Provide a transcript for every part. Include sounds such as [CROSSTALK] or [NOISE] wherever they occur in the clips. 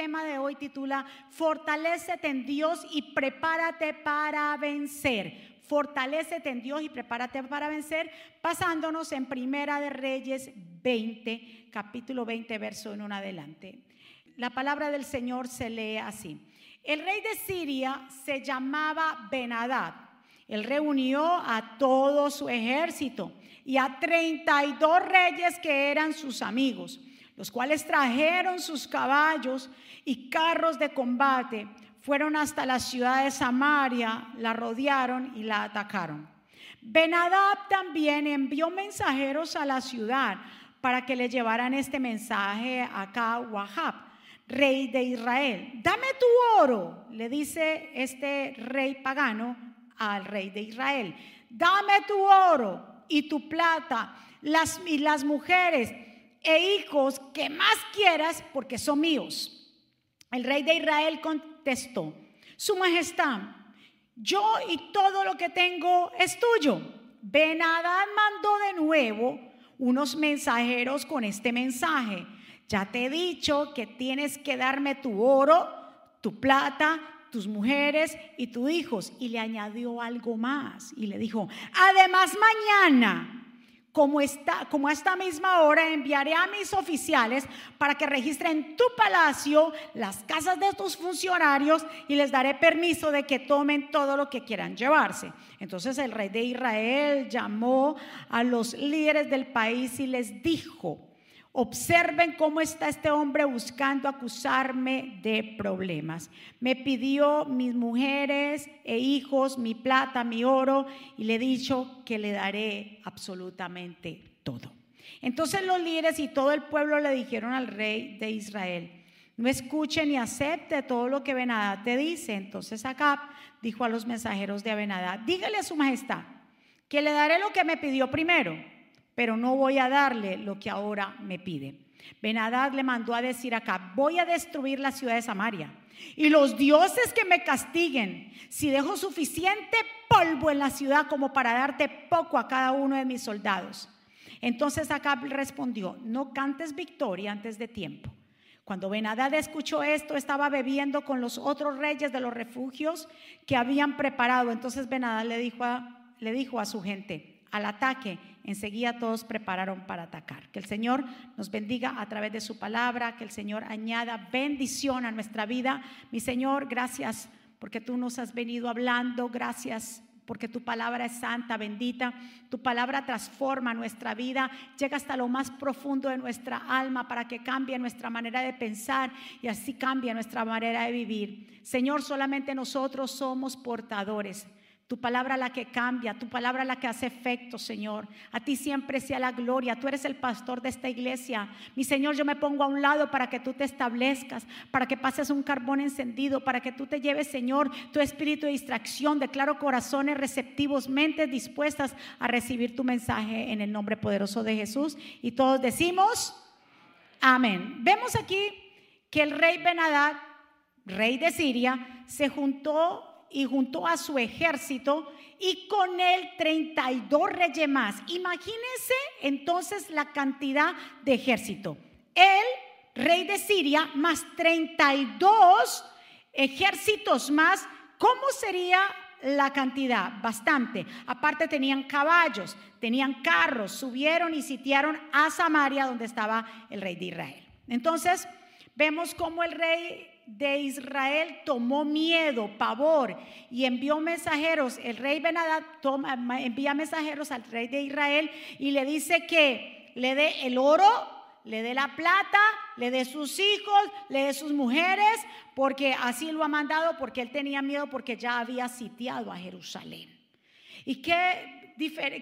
tema de hoy titula Fortalécete en Dios y prepárate para vencer. Fortalécete en Dios y prepárate para vencer, basándonos en Primera de Reyes 20, capítulo 20, verso en adelante. La palabra del Señor se lee así. El rey de Siria se llamaba Benadad. Él reunió a todo su ejército y a 32 reyes que eran sus amigos, los cuales trajeron sus caballos y carros de combate, fueron hasta la ciudad de Samaria, la rodearon y la atacaron. Benadab también envió mensajeros a la ciudad para que le llevaran este mensaje a Wahab, rey de Israel. Dame tu oro, le dice este rey pagano al rey de Israel. Dame tu oro y tu plata, las, y las mujeres e hijos que más quieras, porque son míos. El rey de Israel contestó, Su Majestad, yo y todo lo que tengo es tuyo. Benadad mandó de nuevo unos mensajeros con este mensaje. Ya te he dicho que tienes que darme tu oro, tu plata, tus mujeres y tus hijos. Y le añadió algo más y le dijo, además mañana, como, está, como a esta misma hora, enviaré a mis oficiales para que registren tu palacio, las casas de tus funcionarios y les daré permiso de que tomen todo lo que quieran llevarse. Entonces el rey de Israel llamó a los líderes del país y les dijo, Observen cómo está este hombre buscando acusarme de problemas. Me pidió mis mujeres e hijos, mi plata, mi oro, y le he dicho que le daré absolutamente todo. Entonces los líderes y todo el pueblo le dijeron al rey de Israel, no escuche ni acepte todo lo que Benadad te dice. Entonces acá dijo a los mensajeros de Benadad, dígale a su majestad que le daré lo que me pidió primero pero no voy a darle lo que ahora me pide. Benadad le mandó a decir acá, voy a destruir la ciudad de Samaria y los dioses que me castiguen si dejo suficiente polvo en la ciudad como para darte poco a cada uno de mis soldados. Entonces Acab respondió, no cantes victoria antes de tiempo. Cuando Benadad escuchó esto, estaba bebiendo con los otros reyes de los refugios que habían preparado. Entonces Benadad le dijo a, le dijo a su gente, al ataque enseguida todos prepararon para atacar. Que el Señor nos bendiga a través de su palabra, que el Señor añada bendición a nuestra vida. Mi Señor, gracias porque tú nos has venido hablando, gracias porque tu palabra es santa, bendita. Tu palabra transforma nuestra vida, llega hasta lo más profundo de nuestra alma para que cambie nuestra manera de pensar y así cambie nuestra manera de vivir. Señor, solamente nosotros somos portadores tu palabra la que cambia, tu palabra la que hace efecto, Señor. A ti siempre sea la gloria. Tú eres el pastor de esta iglesia. Mi Señor, yo me pongo a un lado para que tú te establezcas, para que pases un carbón encendido, para que tú te lleves, Señor, tu espíritu de distracción. Declaro corazones receptivos, mentes dispuestas a recibir tu mensaje en el nombre poderoso de Jesús. Y todos decimos, amén. Vemos aquí que el rey Benadad, rey de Siria, se juntó y juntó a su ejército y con él 32 reyes más. Imagínense entonces la cantidad de ejército. El rey de Siria, más 32 ejércitos más. ¿Cómo sería la cantidad? Bastante. Aparte tenían caballos, tenían carros, subieron y sitiaron a Samaria donde estaba el rey de Israel. Entonces, vemos cómo el rey de Israel tomó miedo, pavor y envió mensajeros. El rey Benadad envía mensajeros al rey de Israel y le dice que le dé el oro, le dé la plata, le dé sus hijos, le dé sus mujeres, porque así lo ha mandado, porque él tenía miedo, porque ya había sitiado a Jerusalén. ¿Y qué,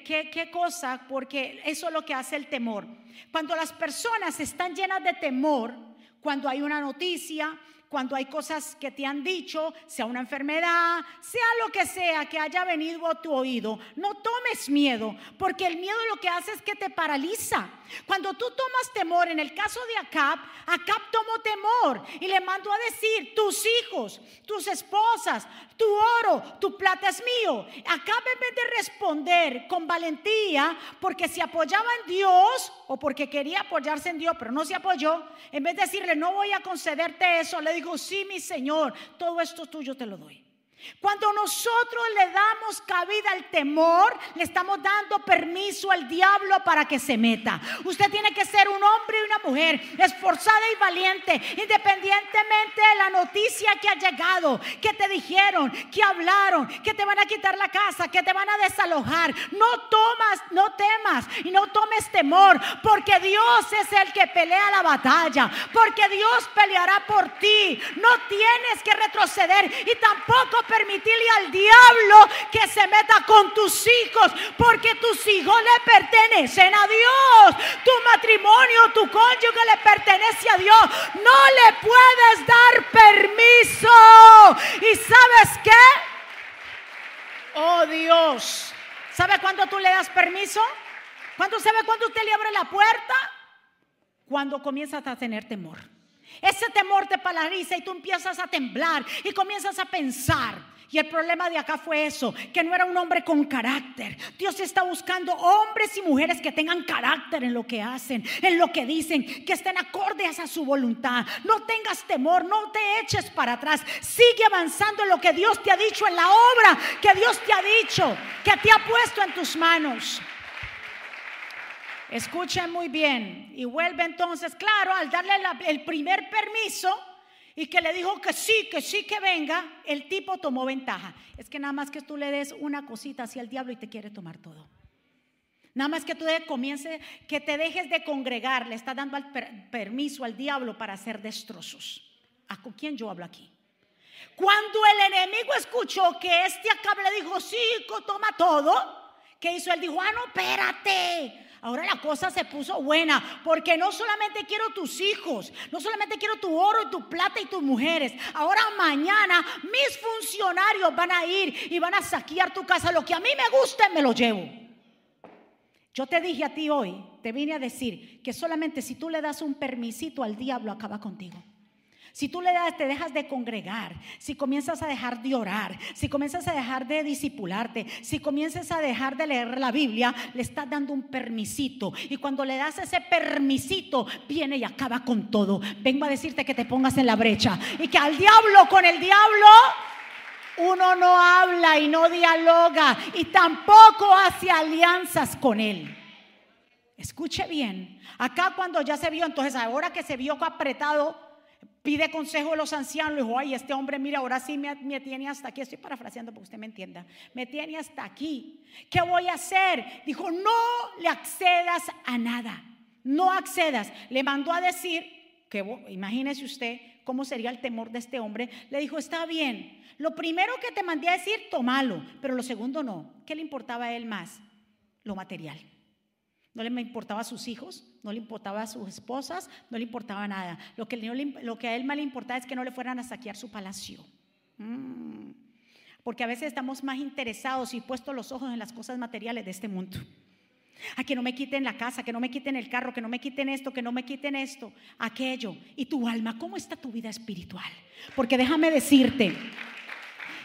qué, qué cosa? Porque eso es lo que hace el temor. Cuando las personas están llenas de temor, cuando hay una noticia, cuando hay cosas que te han dicho, sea una enfermedad, sea lo que sea que haya venido a tu oído, no tomes miedo, porque el miedo lo que hace es que te paraliza. Cuando tú tomas temor, en el caso de Acab, Acab tomó temor y le mandó a decir, tus hijos, tus esposas, tu oro, tu plata es mío. Acab en vez de responder con valentía, porque se apoyaba en Dios o porque quería apoyarse en Dios, pero no se apoyó, en vez de decirle, no voy a concederte eso, le dijo, sí, mi Señor, todo esto tuyo te lo doy. Cuando nosotros le damos cabida al temor, le estamos dando permiso al diablo para que se meta. Usted tiene que ser un hombre y una mujer esforzada y valiente, independientemente de la noticia que ha llegado, que te dijeron, que hablaron, que te van a quitar la casa, que te van a desalojar. No tomas, no temas y no tomes temor, porque Dios es el que pelea la batalla, porque Dios peleará por ti. No tienes que retroceder y tampoco permitirle al diablo que se meta con tus hijos, porque tus hijos le pertenecen a Dios. Tu matrimonio, tu cónyuge le pertenece a Dios. No le puedes dar permiso. ¿Y sabes qué? Oh Dios. ¿Sabe cuándo tú le das permiso? ¿Cuándo sabe cuándo usted le abre la puerta? Cuando comienzas a tener temor. Ese temor te paraliza y tú empiezas a temblar y comienzas a pensar. Y el problema de acá fue eso, que no era un hombre con carácter. Dios está buscando hombres y mujeres que tengan carácter en lo que hacen, en lo que dicen, que estén acordes a su voluntad. No tengas temor, no te eches para atrás. Sigue avanzando en lo que Dios te ha dicho, en la obra que Dios te ha dicho, que te ha puesto en tus manos. Escuchen muy bien. Y vuelve entonces, claro, al darle el primer permiso y que le dijo que sí, que sí, que venga, el tipo tomó ventaja. Es que nada más que tú le des una cosita hacia el diablo y te quiere tomar todo. Nada más que tú comience, que te dejes de congregar, le está dando permiso al diablo para hacer destrozos. ¿A con quién yo hablo aquí? Cuando el enemigo escuchó que este acá le dijo, sí, toma todo, ¿qué hizo? Él dijo, ah, no, espérate. Ahora la cosa se puso buena, porque no solamente quiero tus hijos, no solamente quiero tu oro y tu plata y tus mujeres. Ahora mañana mis funcionarios van a ir y van a saquear tu casa. Lo que a mí me guste, me lo llevo. Yo te dije a ti hoy, te vine a decir que solamente si tú le das un permisito al diablo, acaba contigo. Si tú le das, te dejas de congregar, si comienzas a dejar de orar, si comienzas a dejar de disipularte, si comienzas a dejar de leer la Biblia, le estás dando un permisito. Y cuando le das ese permisito, viene y acaba con todo. Vengo a decirte que te pongas en la brecha y que al diablo, con el diablo, uno no habla y no dialoga y tampoco hace alianzas con él. Escuche bien, acá cuando ya se vio, entonces ahora que se vio apretado, pide consejo a los ancianos, le dijo, ay, este hombre, mira, ahora sí me, me, tiene hasta aquí, estoy parafraseando para que usted me entienda, me tiene hasta aquí, ¿qué voy a hacer? Dijo, no le accedas a nada, no accedas, le mandó a decir, que imagínese usted cómo sería el temor de este hombre, le dijo, está bien, lo primero que te mandé a decir, tomalo, pero lo segundo no, ¿qué le importaba a él más? Lo material. No le importaba a sus hijos, no le importaba a sus esposas, no le importaba nada. Lo que, a él más le importaba es que no le fueran a saquear su palacio. Mm. Porque a veces estamos más interesados y puestos los ojos en las cosas materiales de este mundo. A que no me quiten la casa, que no me quiten el carro, que no me quiten esto, que no me quiten esto, aquello. Y tu alma, ¿cómo está tu vida espiritual? Porque déjame decirte,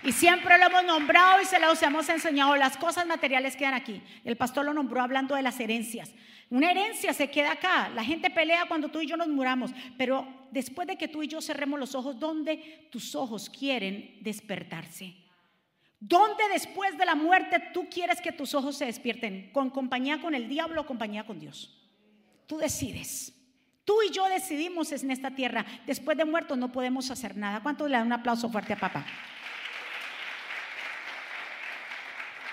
y siempre lo hemos nombrado y se los hemos enseñado. Las cosas materiales quedan aquí. El pastor lo nombró hablando de las herencias. Una herencia se queda acá. La gente pelea cuando tú y yo nos muramos. Pero después de que tú y yo cerremos los ojos, ¿dónde tus ojos quieren despertarse? ¿Dónde después de la muerte tú quieres que tus ojos se despierten? ¿Con compañía con el diablo o compañía con Dios? Tú decides. Tú y yo decidimos en esta tierra. Después de muertos no podemos hacer nada. ¿Cuánto le dan un aplauso fuerte a papá?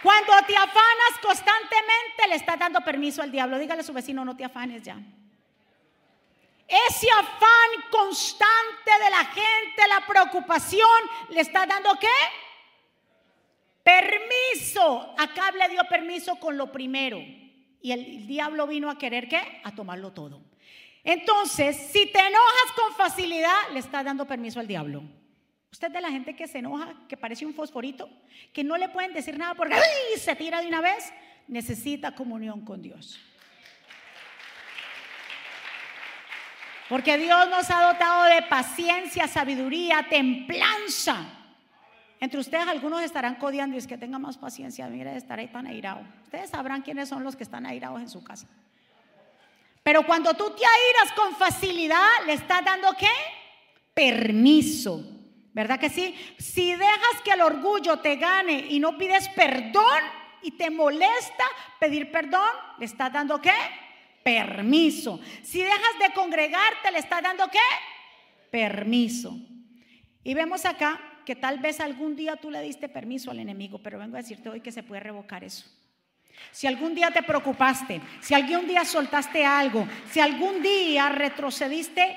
Cuando te afanas constantemente, le estás dando permiso al diablo. Dígale a su vecino, no te afanes ya. Ese afán constante de la gente, la preocupación, le está dando qué? Permiso. Acá le dio permiso con lo primero. Y el, diablo vino a querer qué? A tomarlo todo. Entonces, si te enojas con facilidad, le estás dando permiso al diablo. Usted es de la gente que se enoja, que parece un fosforito, que no le pueden decir nada porque se tira de una vez, necesita comunión con Dios. Porque Dios nos ha dotado de paciencia, sabiduría, templanza. Entre ustedes algunos estarán codiando y es que tenga más paciencia, mire, estaré tan airado. Ustedes sabrán quiénes son los que están airados en su casa. Pero cuando tú te airas con facilidad, le estás dando qué? Permiso. ¿Verdad que sí? Si dejas que el orgullo te gane y no pides perdón y te molesta pedir perdón, le estás dando qué? permiso. Si dejas de congregarte, le estás dando qué? Permiso. Y vemos acá que tal vez algún día tú le diste permiso al enemigo, pero vengo a decirte hoy que se puede revocar eso. Si algún día te preocupaste, si algún día soltaste algo, si algún día retrocediste,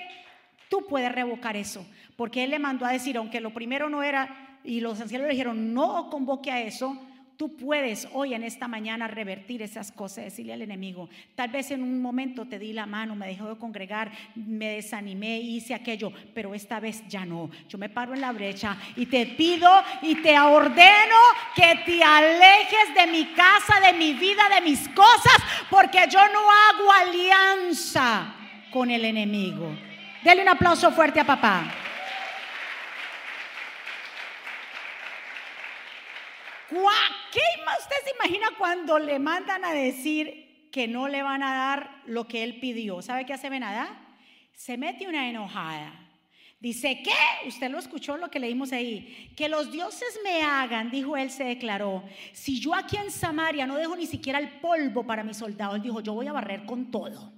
tú puedes revocar eso. Porque Él le mandó a decir, aunque lo primero no era, y los ancianos le dijeron, no convoque a eso, Tú puedes hoy en esta mañana revertir esas cosas, decirle al enemigo, tal vez en un momento te di la mano, me dejó de congregar, me desanimé, hice aquello, pero esta vez ya no. Yo me paro en la brecha y te pido y te ordeno que te alejes de mi casa, de mi vida, de mis cosas, porque yo no hago alianza con el enemigo. Dele un aplauso fuerte a papá. ¿Qué usted se imagina cuando le mandan a decir que no le van a dar lo que él pidió? ¿Sabe qué hace Benadá? Se mete una enojada. Dice, ¿qué? Usted lo escuchó lo que leímos ahí. Que los dioses me hagan, dijo él, se declaró. Si yo aquí en Samaria no dejo ni siquiera el polvo para mis soldados, él dijo, yo voy a barrer con todo.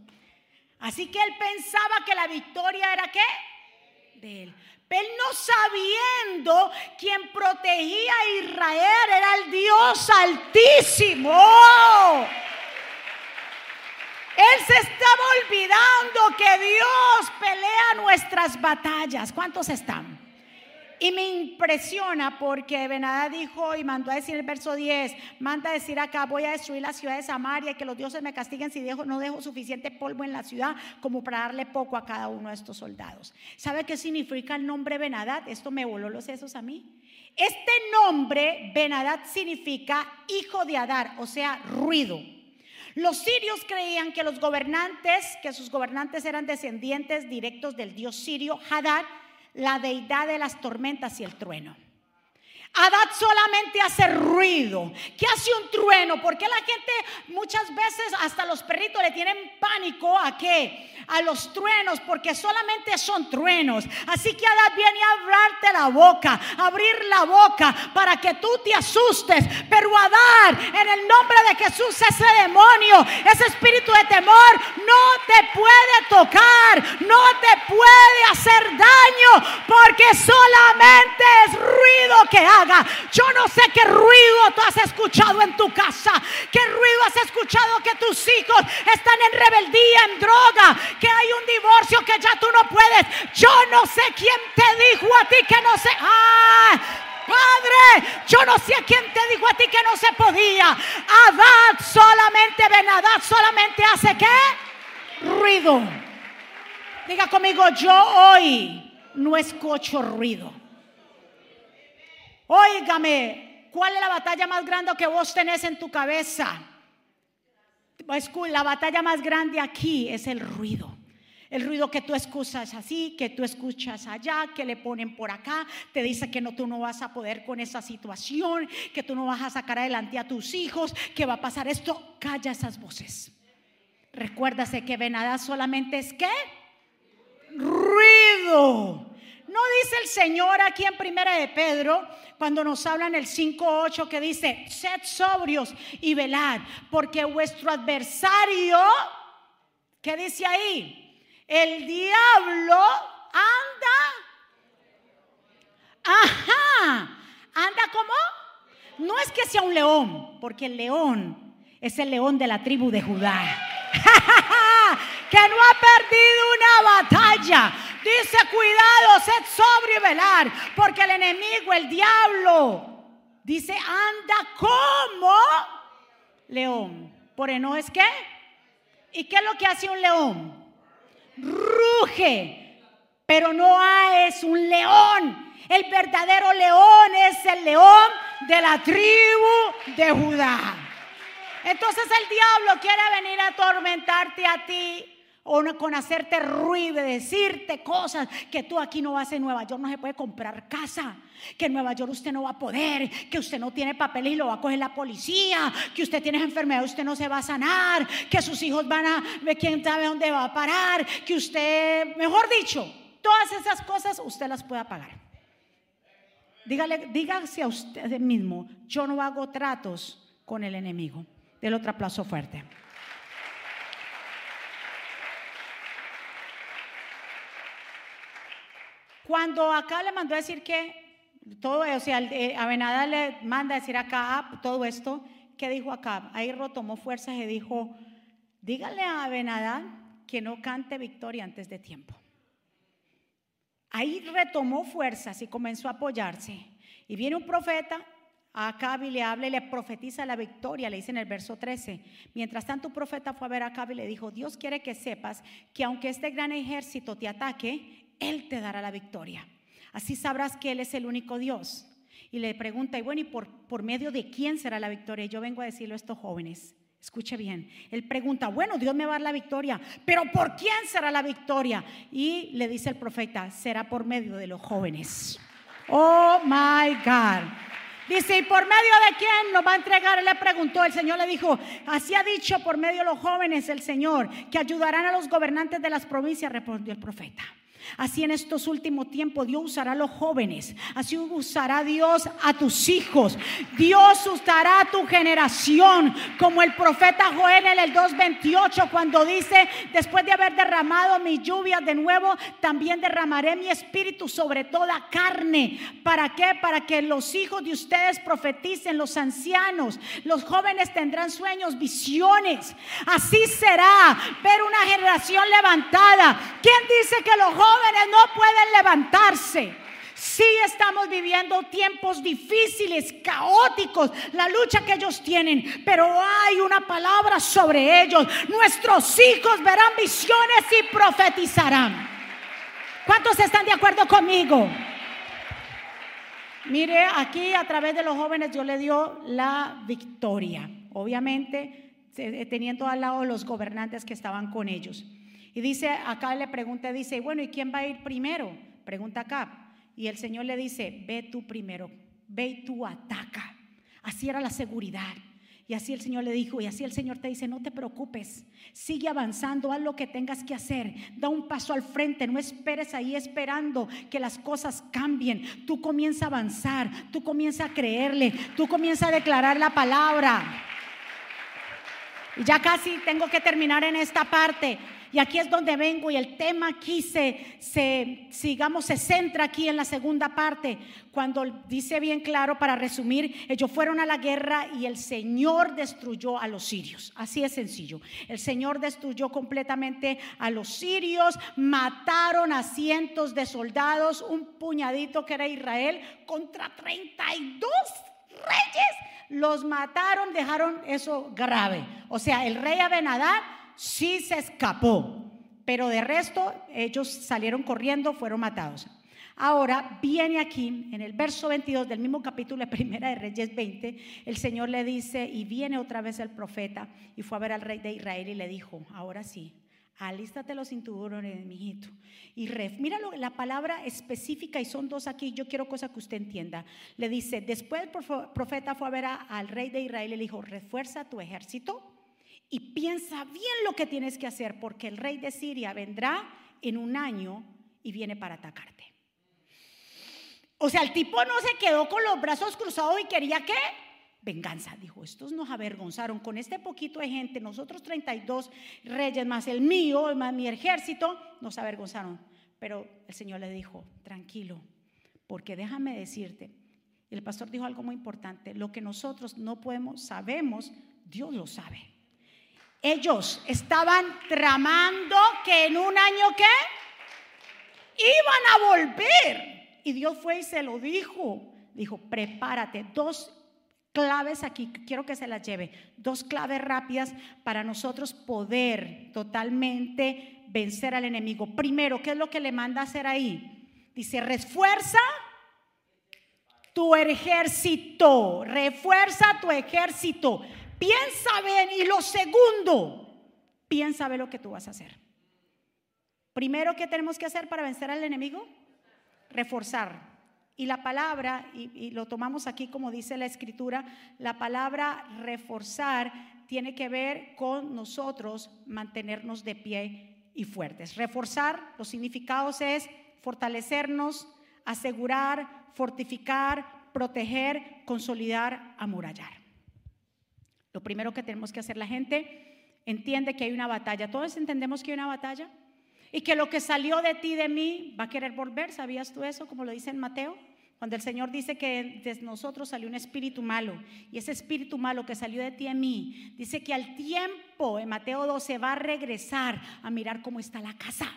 Así que él pensaba que la victoria era qué? De él. Él no sabiendo quien protegía a Israel era el Dios altísimo. Él se estaba olvidando que Dios pelea nuestras batallas. ¿Cuántos están? Y me impresiona porque Benadá dijo y mandó a decir el verso 10, manda a decir acá, voy a destruir la ciudad de Samaria y que los dioses me castiguen si dejo, no dejo suficiente polvo en la ciudad como para darle poco a cada uno de estos soldados. ¿Sabe qué significa el nombre Benadad? Esto me voló los sesos a mí. Este nombre, Benadad, significa hijo de Adar, o sea, ruido. Los sirios creían que los gobernantes, que sus gobernantes eran descendientes directos del dios sirio Hadar, la deidad de las tormentas y el trueno. Adad solamente hace ruido. ¿Qué hace un trueno? Porque la gente muchas veces hasta los perritos le tienen pánico a qué? A los truenos, porque solamente son truenos. Así que Adad viene a hablarte la boca, abrir la boca para que tú te asustes. Pero Adad, en el nombre de Jesús, ese demonio, ese espíritu de temor, no te puede tocar, no te puede hacer daño, porque solamente es ruido que hace yo no sé qué ruido tú has escuchado en tu casa, qué ruido has escuchado que tus hijos están en rebeldía, en droga, que hay un divorcio que ya tú no puedes. Yo no sé quién te dijo a ti que no se... ¡Ah! Padre, yo no sé quién te dijo a ti que no se podía. Adad solamente, Benadad solamente hace qué? Ruido. Diga conmigo, yo hoy no escucho ruido. Óigame, ¿cuál es la batalla más grande que vos tenés en tu cabeza? La batalla más grande aquí es el ruido. El ruido que tú escuchas así, que tú escuchas allá, que le ponen por acá, te dice que no, tú no vas a poder con esa situación, que tú no vas a sacar adelante a tus hijos, que va a pasar esto. Calla esas voces. Recuérdase que venada solamente es qué? Ruido. No dice el Señor aquí en Primera de Pedro, cuando nos habla en el 5.8 que dice, sed sobrios y velad, porque vuestro adversario, ¿qué dice ahí? El diablo anda, ajá, anda como, no es que sea un león, porque el león es el león de la tribu de Judá, [LAUGHS] que no ha perdido una batalla Dice, cuidado, sed sobrio y velar, porque el enemigo, el diablo, dice, anda como león. Por no es que. ¿Y qué es lo que hace un león? ruge, pero no es un león. El verdadero león es el león de la tribu de Judá. Entonces el diablo quiere venir a atormentarte a ti o con hacerte ruido decirte cosas que tú aquí no vas en Nueva York, no se puede comprar casa, que en Nueva York usted no va a poder, que usted no tiene papeles y lo va a coger la policía, que usted tiene enfermedad usted no se va a sanar, que sus hijos van a quién sabe dónde va a parar, que usted, mejor dicho, todas esas cosas usted las pueda pagar. Dígale, dígase a usted mismo, yo no hago tratos con el enemigo. Del otro aplauso fuerte. Cuando acá le mandó a decir que todo, o sea, eh, Abenada le manda a decir acá todo esto, ¿qué dijo acá? Ahí tomó fuerzas y dijo, dígale a Abenadad que no cante victoria antes de tiempo. Ahí retomó fuerzas y comenzó a apoyarse. Y viene un profeta a Acab y le habla y le profetiza la victoria, le dice en el verso 13. Mientras tanto, un profeta fue a ver a Acab y le dijo, Dios quiere que sepas que aunque este gran ejército te ataque, él te dará la victoria. Así sabrás que Él es el único Dios. Y le pregunta, y bueno, ¿y por, por medio de quién será la victoria? yo vengo a decirlo a estos jóvenes. Escuche bien. Él pregunta, bueno, Dios me va a dar la victoria, pero ¿por quién será la victoria? Y le dice el profeta, será por medio de los jóvenes. Oh, my God. Dice, ¿y por medio de quién nos va a entregar? Él le preguntó, el Señor le dijo, así ha dicho por medio de los jóvenes el Señor, que ayudarán a los gobernantes de las provincias, respondió el profeta. Así en estos últimos tiempos Dios usará a los jóvenes, así usará Dios a tus hijos, Dios usará a tu generación, como el profeta Joel en el 2.28 cuando dice, después de haber derramado mi lluvia de nuevo, también derramaré mi espíritu sobre toda carne. ¿Para qué? Para que los hijos de ustedes profeticen, los ancianos, los jóvenes tendrán sueños, visiones. Así será ver una generación levantada. ¿Quién dice que los jóvenes jóvenes no pueden levantarse. Sí estamos viviendo tiempos difíciles, caóticos, la lucha que ellos tienen, pero hay una palabra sobre ellos. Nuestros hijos verán visiones y profetizarán. ¿Cuántos están de acuerdo conmigo? Mire, aquí a través de los jóvenes Dios le dio la victoria. Obviamente, teniendo al lado los gobernantes que estaban con ellos. Y dice, acá le pregunta, dice, bueno, ¿y quién va a ir primero? Pregunta acá. Y el Señor le dice, ve tú primero, ve y tú ataca. Así era la seguridad. Y así el Señor le dijo, y así el Señor te dice, no te preocupes, sigue avanzando, haz lo que tengas que hacer, da un paso al frente, no esperes ahí esperando que las cosas cambien. Tú comienza a avanzar, tú comienza a creerle, tú comienza a declarar la palabra. Y ya casi tengo que terminar en esta parte. Y aquí es donde vengo y el tema aquí se, se, se centra aquí en la segunda parte, cuando dice bien claro, para resumir, ellos fueron a la guerra y el Señor destruyó a los sirios. Así es sencillo. El Señor destruyó completamente a los sirios, mataron a cientos de soldados, un puñadito que era Israel, contra 32 reyes. Los mataron, dejaron eso grave. O sea, el rey Abenadar sí se escapó, pero de resto ellos salieron corriendo, fueron matados. Ahora viene aquí, en el verso 22 del mismo capítulo de Primera de Reyes 20, el Señor le dice, y viene otra vez el profeta, y fue a ver al rey de Israel y le dijo, ahora sí, alístate los cinturones, mijito. Y ref, mira la palabra específica, y son dos aquí, yo quiero cosa que usted entienda. Le dice, después el profeta fue a ver al rey de Israel y le dijo, refuerza tu ejército y piensa bien lo que tienes que hacer porque el rey de Siria vendrá en un año y viene para atacarte. O sea, el tipo no se quedó con los brazos cruzados y quería que venganza. Dijo, estos nos avergonzaron con este poquito de gente, nosotros 32 reyes más el mío, más mi ejército, nos avergonzaron. Pero el Señor le dijo, tranquilo, porque déjame decirte, y el pastor dijo algo muy importante, lo que nosotros no podemos, sabemos, Dios lo sabe. Ellos estaban tramando que en un año que iban a volver. Y Dios fue y se lo dijo. Dijo, prepárate. Dos claves aquí, quiero que se las lleve, dos claves rápidas para nosotros poder totalmente vencer al enemigo. Primero, ¿qué es lo que le manda hacer ahí? Dice, refuerza tu ejército, refuerza tu ejército. Piensa bien y lo segundo, piensa ver lo que tú vas a hacer. Primero, ¿qué tenemos que hacer para vencer al enemigo? Reforzar. Y la palabra, y, lo tomamos aquí como dice la escritura, la palabra reforzar tiene que ver con nosotros mantenernos de pie y fuertes. Reforzar, los significados es fortalecernos, asegurar, fortificar, proteger, consolidar, amurallar. Lo primero que tenemos que hacer la gente entiende que hay una batalla. Todos entendemos que hay una batalla y que lo que salió de ti, de mí, va a querer volver. ¿Sabías tú eso? Como lo dice en Mateo. Cuando el Señor dice que de nosotros salió un espíritu malo y ese espíritu malo que salió de ti a mí, dice que al tiempo en Mateo 12 va a regresar a mirar cómo está la casa.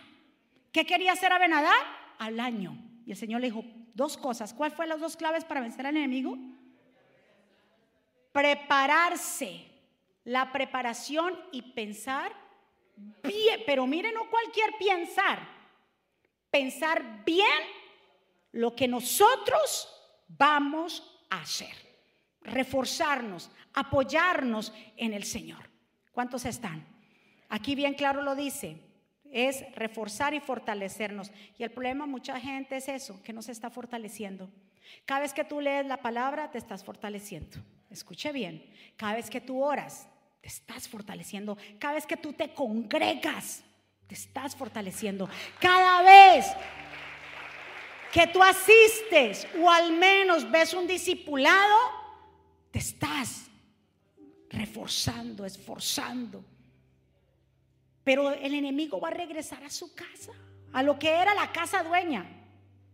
¿Qué quería hacer Abenadar? Al año. Y el Señor le dijo dos cosas. ¿Cuál fue las dos claves para vencer al enemigo? Prepararse. La preparación y pensar bien, pero miren, no cualquier pensar, pensar bien lo que nosotros vamos a hacer, reforzarnos, apoyarnos en el Señor. ¿Cuántos están? Aquí bien claro lo dice, es reforzar y fortalecernos. Y el problema mucha gente es eso, que no se está fortaleciendo. Cada vez que tú lees la palabra, te estás fortaleciendo. Escuche bien, cada vez que tú oras, te estás fortaleciendo. Cada vez que tú te congregas, te estás fortaleciendo. Cada vez que tú asistes o al menos ves un discipulado, te estás reforzando, esforzando. Pero el enemigo va a regresar a su casa, a lo que era la casa dueña,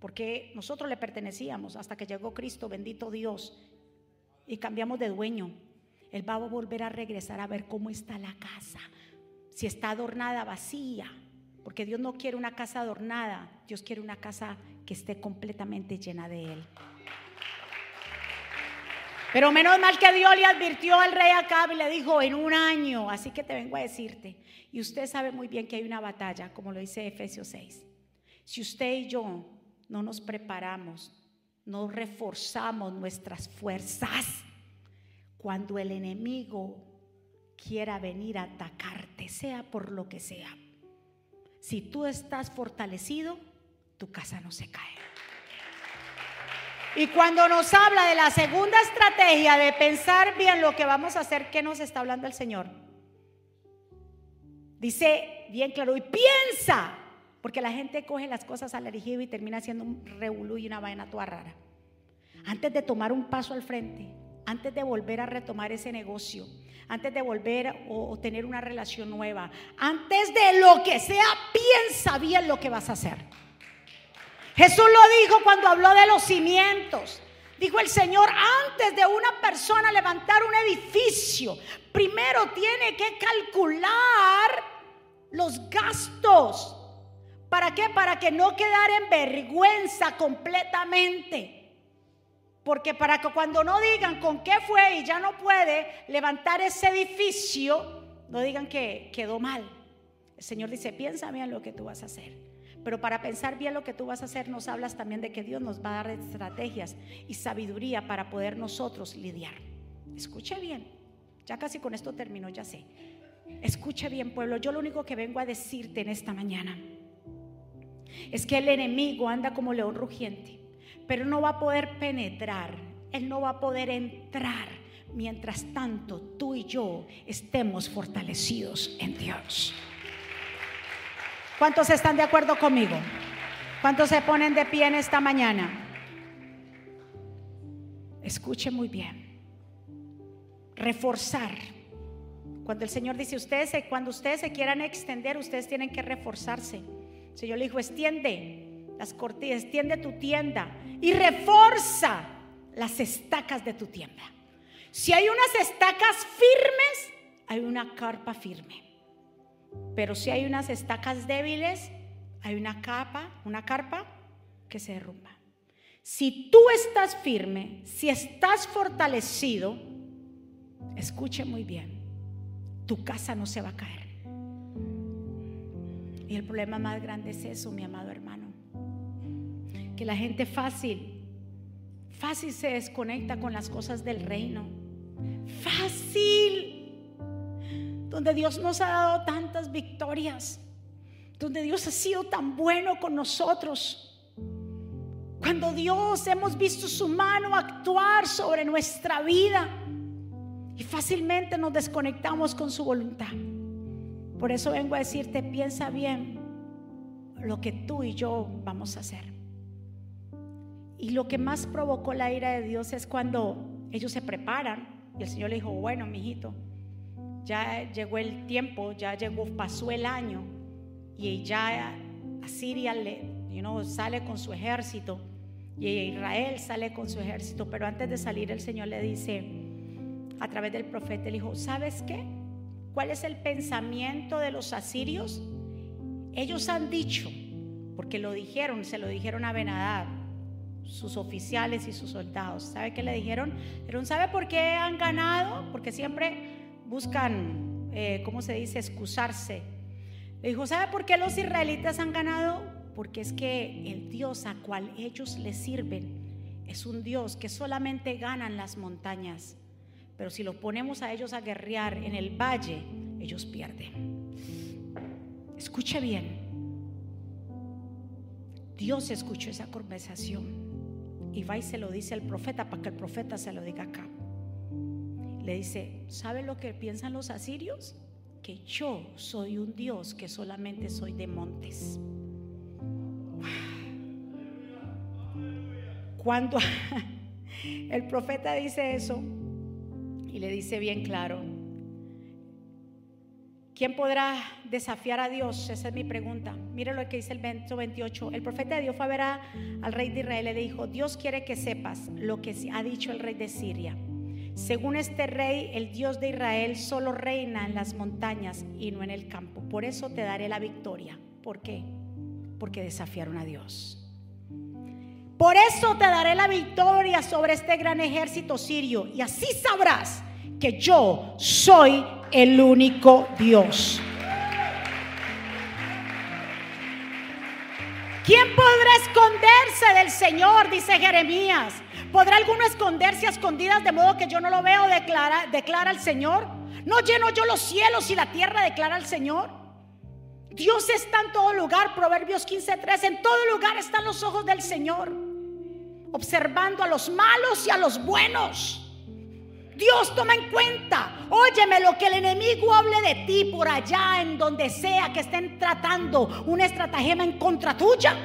porque nosotros le pertenecíamos hasta que llegó Cristo, bendito Dios, y cambiamos de dueño. Él va a volver a regresar a ver cómo está la casa. Si está adornada, vacía. Porque Dios no quiere una casa adornada. Dios quiere una casa que esté completamente llena de Él. Pero menos mal que Dios le advirtió al rey Acab y le dijo, en un año, así que te vengo a decirte. Y usted sabe muy bien que hay una batalla, como lo dice Efesios 6. Si usted y yo no nos preparamos, no reforzamos nuestras fuerzas, cuando el enemigo quiera venir a atacarte, sea por lo que sea. Si tú estás fortalecido, tu casa no se cae. Y cuando nos habla de la segunda estrategia de pensar bien lo que vamos a hacer, ¿qué nos está hablando el Señor? Dice bien claro, y piensa, porque la gente coge las cosas al erigido y termina haciendo un revolú y una vaina toda rara. Antes de tomar un paso al frente, antes de volver a retomar ese negocio, antes de volver o, tener una relación nueva, antes de lo que sea, piensa bien lo que vas a hacer. Jesús lo dijo cuando habló de los cimientos. Dijo el Señor, antes de una persona levantar un edificio, primero tiene que calcular los gastos. ¿Para qué? Para que no quedara en vergüenza completamente. Porque para que cuando no digan con qué fue y ya no puede levantar ese edificio, no digan que quedó mal. El Señor dice, piensa bien lo que tú vas a hacer. Pero para pensar bien lo que tú vas a hacer, nos hablas también de que Dios nos va a dar estrategias y sabiduría para poder nosotros lidiar. Escuche bien. Ya casi con esto termino, ya sé. Escuche bien, pueblo. Yo lo único que vengo a decirte en esta mañana es que el enemigo anda como león rugiente pero no va a poder penetrar, Él no va a poder entrar mientras tanto tú y yo estemos fortalecidos en Dios. ¿Cuántos están de acuerdo conmigo? ¿Cuántos se ponen de pie en esta mañana? Escuche muy bien. Reforzar. Cuando el Señor dice, ustedes, cuando ustedes se quieran extender, ustedes tienen que reforzarse. El Señor le dijo, extiende las cortinas, extiende tu tienda y reforza las estacas de tu tienda. Si hay unas estacas firmes, hay una carpa firme. Pero si hay unas estacas débiles, hay una capa, una carpa que se derrumba. Si tú estás firme, si estás fortalecido, escuche muy bien, tu casa no se va a caer. Y el problema más grande es eso, mi amado hermano. Que la gente fácil, fácil se desconecta con las cosas del reino. Fácil. Donde Dios nos ha dado tantas victorias. Donde Dios ha sido tan bueno con nosotros. Cuando Dios hemos visto su mano actuar sobre nuestra vida. Y fácilmente nos desconectamos con su voluntad. Por eso vengo a decirte, piensa bien lo que tú y yo vamos a hacer. Y lo que más provocó la ira de Dios es cuando ellos se preparan y el Señor le dijo, bueno, mijito, ya llegó el tiempo, ya llegó, pasó el año y ya Asiria le, you sale con su ejército y Israel sale con su ejército, pero antes de salir el Señor le dice a través del profeta, le dijo, ¿sabes qué? ¿Cuál es el pensamiento de los asirios? Ellos han dicho, porque lo dijeron, se lo dijeron a Benadad, sus oficiales y sus soldados. ¿Sabe qué le dijeron? Pero ¿sabe por qué han ganado? Porque siempre buscan, eh, ¿cómo se dice?, excusarse. Le dijo, ¿sabe por qué los israelitas han ganado? Porque es que el Dios a cual ellos le sirven es un Dios que solamente gana en las montañas. Pero si los ponemos a ellos a guerrear en el valle, ellos pierden. Escuche bien. Dios escuchó esa conversación y va y se lo dice al profeta para que el profeta se lo diga acá. Le dice, ¿sabe lo que piensan los asirios? Que yo soy un Dios que solamente soy de montes. Cuando [LAUGHS] el profeta dice eso, y le dice bien claro, ¿quién podrá desafiar a Dios? Esa es mi pregunta. Mire lo que dice el verso 28. El profeta de Dios fue a ver al rey de Israel y le dijo, Dios quiere que sepas lo que ha dicho el rey de Siria. Según este rey, el Dios de Israel solo reina en las montañas y no en el campo. Por eso te daré la victoria. ¿Por qué? Porque desafiaron a Dios. Por eso te daré la victoria sobre este gran ejército sirio y así sabrás que yo soy el único Dios. ¿Quién podrá esconderse del Señor? Dice Jeremías. ¿Podrá alguno esconderse a escondidas de modo que yo no lo veo? Declara, declara el Señor. ¿No lleno yo los cielos y la tierra? Declara el Señor. Dios está en todo lugar, Proverbios 15:3, en todo lugar están los ojos del Señor, observando a los malos y a los buenos. Dios toma en cuenta, óyeme lo que el enemigo hable de ti por allá, en donde sea que estén tratando una estratagema en contra tuya.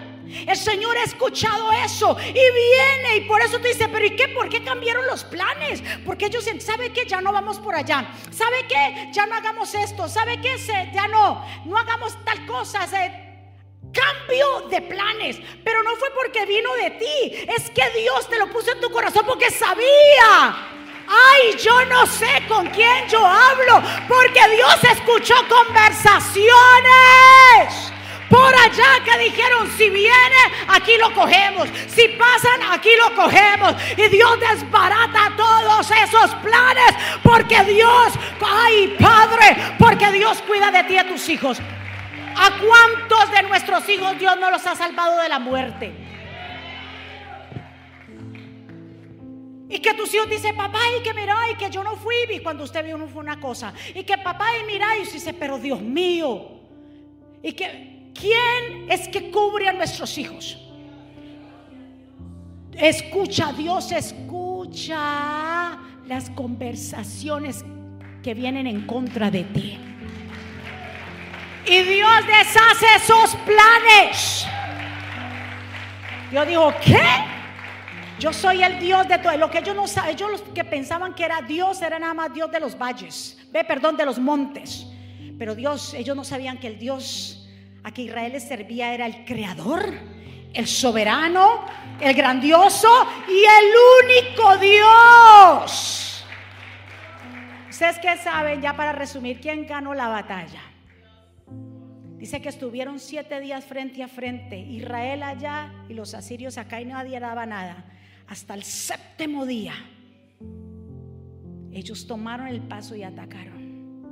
El Señor ha escuchado eso y viene y por eso te dice, pero ¿y qué? ¿Por qué cambiaron los planes? Porque ellos dicen, ¿sabe qué? Ya no vamos por allá. ¿Sabe qué? Ya no hagamos esto. ¿Sabe qué? Ya no, no hagamos tal cosa. Cambio de planes, pero no fue porque vino de ti, es que Dios te lo puso en tu corazón porque sabía Ay, yo no sé con quién yo hablo, porque Dios escuchó conversaciones por allá que dijeron, si viene, aquí lo cogemos. Si pasan, aquí lo cogemos. Y Dios desbarata todos esos planes porque Dios, ay Padre, porque Dios cuida de ti y de tus hijos. ¿A cuántos de nuestros hijos Dios no los ha salvado de la muerte? Y que tus hijos dicen, papá, y que mira, y que yo no fui, y cuando usted vio no fue una cosa. Y que papá, y mira, y dice, pero Dios mío. Y que, ¿quién es que cubre a nuestros hijos? Escucha, Dios escucha las conversaciones que vienen en contra de ti. Y Dios deshace esos planes. Yo digo, ¿qué? Yo soy el Dios de todo. Lo que ellos no saben, ellos los que pensaban que era Dios era nada más Dios de los valles, ve, perdón, de los montes. Pero Dios, ellos no sabían que el Dios a que Israel les servía era el creador, el soberano, el grandioso y el único Dios. ¿Ustedes qué saben ya para resumir quién ganó la batalla? Dice que estuvieron siete días frente a frente, Israel allá y los asirios acá y nadie daba nada. Hasta el séptimo día, ellos tomaron el paso y atacaron.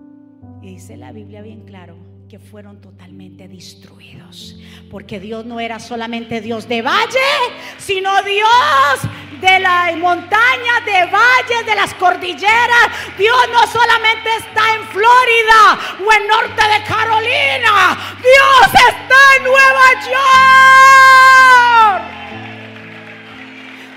Y dice la Biblia bien claro que fueron totalmente destruidos. Porque Dios no era solamente Dios de valle, sino Dios de la montaña, de valles, de las cordilleras. Dios no solamente está en Florida o en norte de Carolina. Dios está en Nueva York.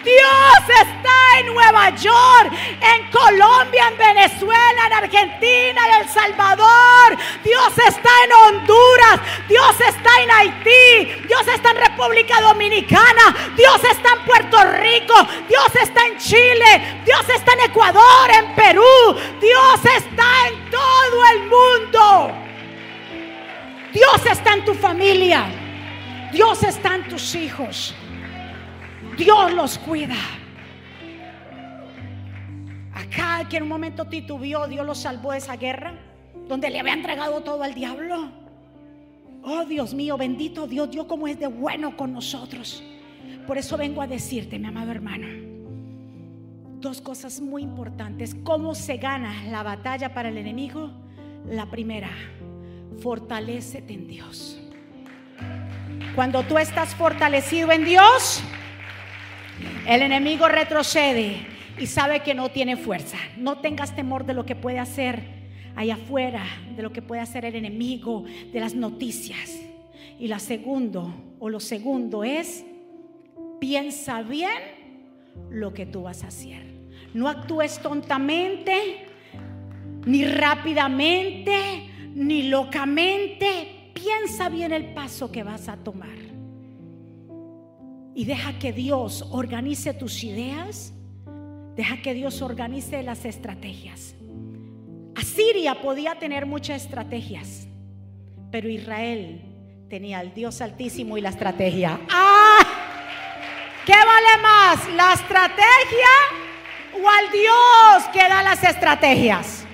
Dios está en Nueva York, en Colombia, en Venezuela, en Argentina, en El Salvador. Dios está en Honduras. Dios está en Haití. Dios está en República Dominicana. Dios está en Puerto Rico. Dios está en Chile. Dios está en Ecuador, en Perú. Dios está en todo el mundo. Dios está en tu familia. Dios está en tus hijos. Dios los cuida. Acá que en un momento titubió, Dios los salvó de esa guerra, donde le había entregado todo al diablo. Oh Dios mío, bendito Dios, Dios como es de bueno con nosotros. Por eso vengo a decirte, mi amado hermano, dos cosas muy importantes. ¿Cómo se gana la batalla para el enemigo? La primera, fortalecete en Dios. Cuando tú estás fortalecido en Dios, el enemigo retrocede y sabe que no tiene fuerza. No tengas temor de lo que puede hacer allá afuera, de lo que puede hacer el enemigo, de las noticias. Y la segundo, o lo segundo es, piensa bien lo que tú vas a hacer. No actúes tontamente, ni rápidamente, ni locamente. Piensa bien el paso que vas a tomar y deja que Dios organice tus ideas, deja que Dios organice las estrategias. Asiria podía tener muchas estrategias, pero Israel tenía al Dios altísimo y la estrategia. ¡Ah! ¿Qué vale más? ¿La estrategia o al Dios que da las estrategias?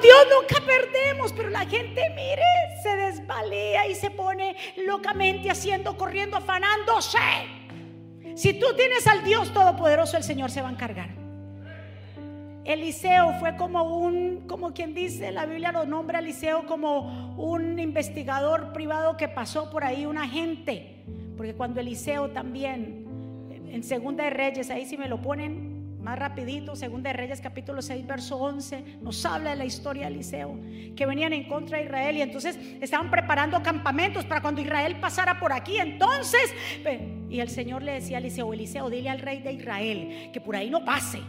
Dios nunca perdemos, pero la gente, mire, se desvalía y se pone locamente haciendo, corriendo, afanándose. Si tú tienes al Dios Todopoderoso, el Señor se va a encargar. Eliseo fue como un, como quien dice, la Biblia lo nombra Eliseo como un investigador privado que pasó por ahí, un agente. Porque cuando Eliseo también, en Segunda de Reyes, ahí si me lo ponen, más rapidito, según de Reyes capítulo 6, verso 11, nos habla de la historia de Eliseo, que venían en contra de Israel y entonces estaban preparando campamentos para cuando Israel pasara por aquí. Entonces, y el Señor le decía a Eliseo, Eliseo, dile al rey de Israel que por ahí no pase.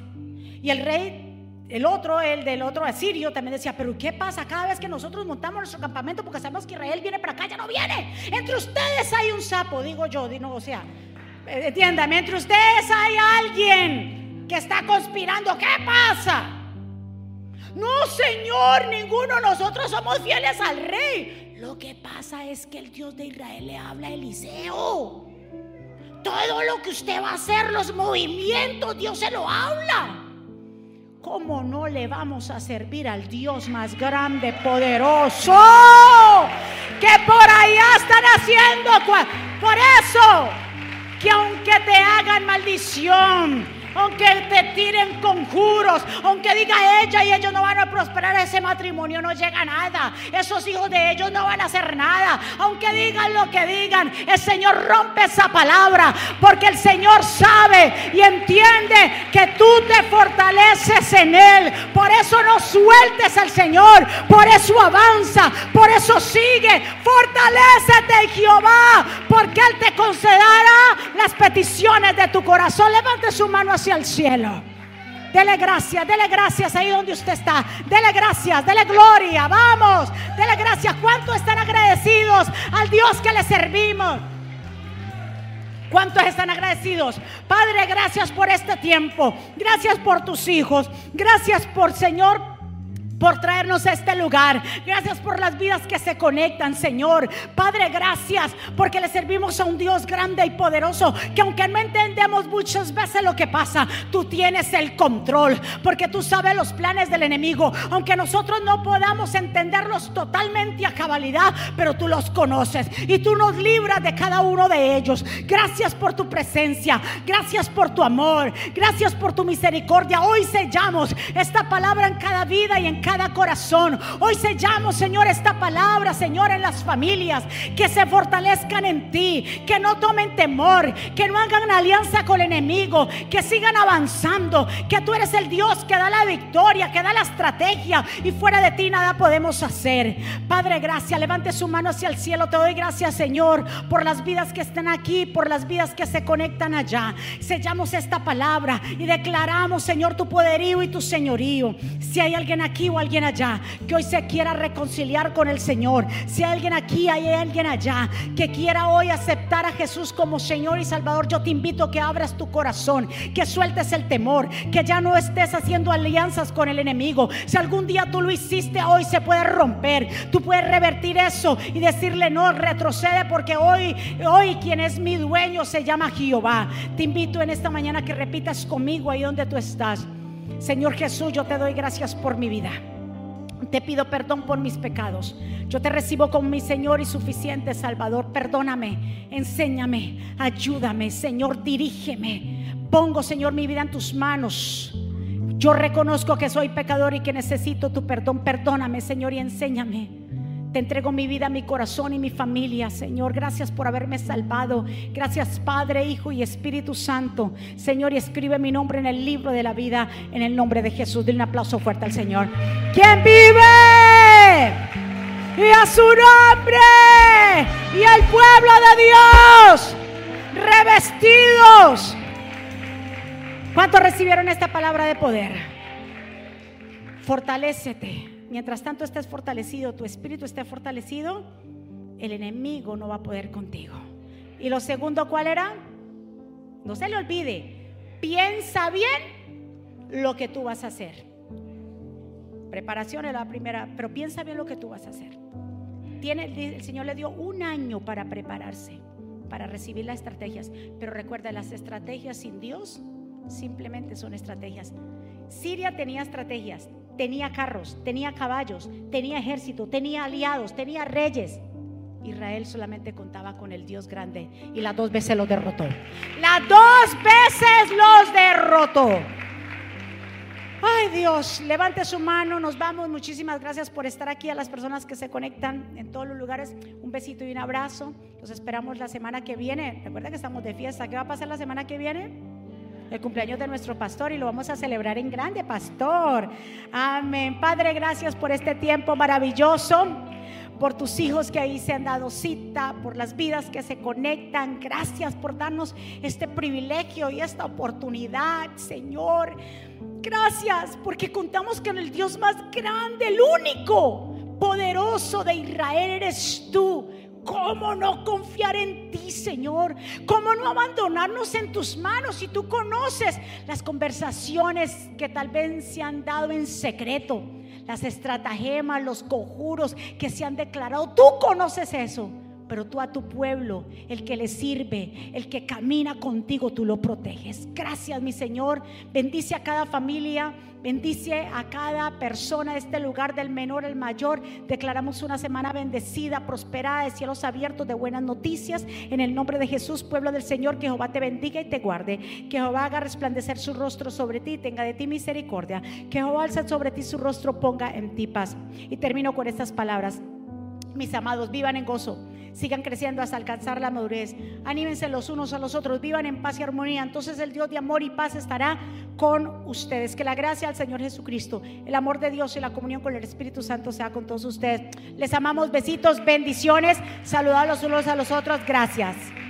Y el rey el otro, el del otro asirio, también decía, pero ¿qué pasa cada vez que nosotros montamos nuestro campamento? Porque sabemos que Israel viene para acá, ya no viene. Entre ustedes hay un sapo, digo yo, o sea, entiéndame, entre ustedes hay alguien está conspirando. ¿Qué pasa? No, Señor, ninguno. Nosotros somos fieles al rey. Lo que pasa es que el Dios de Israel le habla a Eliseo. Todo lo que usted va a hacer, los movimientos, Dios se lo habla. ¿Cómo no le vamos a servir al Dios más grande, poderoso? Que por allá están haciendo. Por eso, que aunque te hagan maldición, aunque te tiren conjuros, aunque diga ella y ellos no van a prosperar, ese matrimonio no llega a nada. Esos hijos de ellos no van a hacer nada. Aunque digan lo que digan, el Señor rompe esa palabra, porque el Señor sabe y entiende que tú te fortaleces en Él. Por eso no sueltes al Señor, por eso avanza, por eso sigue. Fortalecete Jehová, porque Él te concederá las peticiones de tu corazón. Levante su mano hacia el cielo. Dele gracias, dele gracias ahí donde usted está. Dele gracias, dele gloria. Vamos, dele gracias. ¿Cuántos están agradecidos al Dios que le servimos? ¿Cuántos están agradecidos? Padre, gracias por este tiempo. Gracias por tus hijos. Gracias por, Señor, por traernos a este lugar. Gracias por las vidas que se conectan, Señor. Padre, gracias porque le servimos a un Dios grande y poderoso que aunque no entendemos muchas veces lo que pasa, tú tienes el control porque tú sabes los planes del enemigo. Aunque nosotros no podamos entenderlos totalmente a cabalidad, pero tú los conoces y tú nos libras de cada uno de ellos. Gracias por tu presencia. Gracias por tu amor. Gracias por tu misericordia. Hoy sellamos esta palabra en cada vida y en cada corazón. Hoy sellamos, Señor, esta palabra, Señor, en las familias, que se fortalezcan en ti, que no tomen temor, que no hagan alianza con el enemigo, que sigan avanzando, que tú eres el Dios que da la victoria, que da la estrategia y fuera de ti nada podemos hacer. Padre, gracias. Levante su mano hacia el cielo. Te doy gracias, Señor, por las vidas que están aquí, por las vidas que se conectan allá. Sellamos esta palabra y declaramos, Señor, tu poderío y tu señorío. Si hay alguien aquí o alguien allá que hoy se quiera reconciliar con el Señor, si hay alguien aquí, hay alguien allá que quiera hoy aceptar a Jesús como Señor y Salvador, yo te invito a que abras tu corazón, que sueltes el temor, que ya no estés haciendo alianzas con el enemigo. Si algún día tú lo hiciste, hoy se puede romper. Tú puedes revertir eso y decirle no, retrocede porque hoy, hoy quien es mi dueño se llama Jehová. Te invito en esta mañana que repitas conmigo ahí donde tú estás. Señor Jesús, yo te doy gracias por mi vida. Te pido perdón por mis pecados. Yo te recibo como mi Señor y suficiente Salvador. Perdóname, enséñame, ayúdame, Señor, dirígeme. Pongo, Señor, mi vida en tus manos. Yo reconozco que soy pecador y que necesito tu perdón. Perdóname, Señor, y enséñame. Te entrego mi vida, mi corazón y mi familia, Señor. Gracias por haberme salvado. Gracias, Padre, Hijo y Espíritu Santo. Señor, y escribe mi nombre en el libro de la vida en el nombre de Jesús. Dile un aplauso fuerte al Señor. ¿Quién vive? Y a su nombre. Y al pueblo de Dios. Revestidos. ¿Cuántos recibieron esta palabra de poder? Fortalécete mientras tanto estés fortalecido, tu espíritu esté fortalecido, el enemigo no va a poder contigo. Y lo segundo, ¿cuál era? No se le olvide, piensa bien lo que tú vas a hacer. Preparación es la primera, pero piensa bien lo que tú vas a hacer. Tiene, el Señor le dio un año para prepararse, para recibir las estrategias. Pero recuerda, las estrategias sin Dios simplemente son estrategias. Siria tenía estrategias, tenía carros, tenía caballos, tenía ejército, tenía aliados, tenía reyes. Israel solamente contaba con el Dios grande y las dos veces los derrotó. Las dos veces los derrotó. Ay Dios, levante su mano, nos vamos. Muchísimas gracias por estar aquí a las personas que se conectan en todos los lugares. Un besito y un abrazo. Los esperamos la semana que viene. Recuerda que estamos de fiesta. ¿Qué va a pasar la semana que viene? El cumpleaños de nuestro pastor y lo vamos a celebrar en grande, pastor. Amén. Padre, gracias por este tiempo maravilloso por tus hijos que ahí se han dado cita, por las vidas que se conectan. Gracias por darnos este privilegio y esta oportunidad, Señor. Gracias porque contamos con el Dios más grande, el único, poderoso de Israel eres tú. ¿Cómo no confiar en ti, Señor? ¿Cómo no abandonarnos en tus manos si tú conoces las conversaciones que tal vez se han dado en secreto? Las estratagemas, los conjuros que se han declarado. Tú conoces eso pero tú a tu pueblo, el que le sirve, el que camina contigo, tú lo proteges. Gracias, mi Señor. Bendice a cada familia, bendice a cada persona de este lugar, del menor al mayor. Declaramos una semana bendecida, prosperada, de cielos abiertos, de buenas noticias. En el nombre de Jesús, pueblo del Señor, que Jehová te bendiga y te guarde. Que Jehová haga resplandecer su rostro sobre ti, tenga de ti misericordia. Que Jehová alce sobre ti su rostro, ponga en ti paz. Y termino con estas palabras. Mis amados, vivan en gozo sigan creciendo hasta alcanzar la madurez. Anímense los unos a los otros, vivan en paz y armonía. Entonces el Dios de amor y paz estará con ustedes. Que la gracia al Señor Jesucristo, el amor de Dios y la comunión con el Espíritu Santo sea con todos ustedes. Les amamos, besitos, bendiciones. Saludar los unos a los otros. Gracias.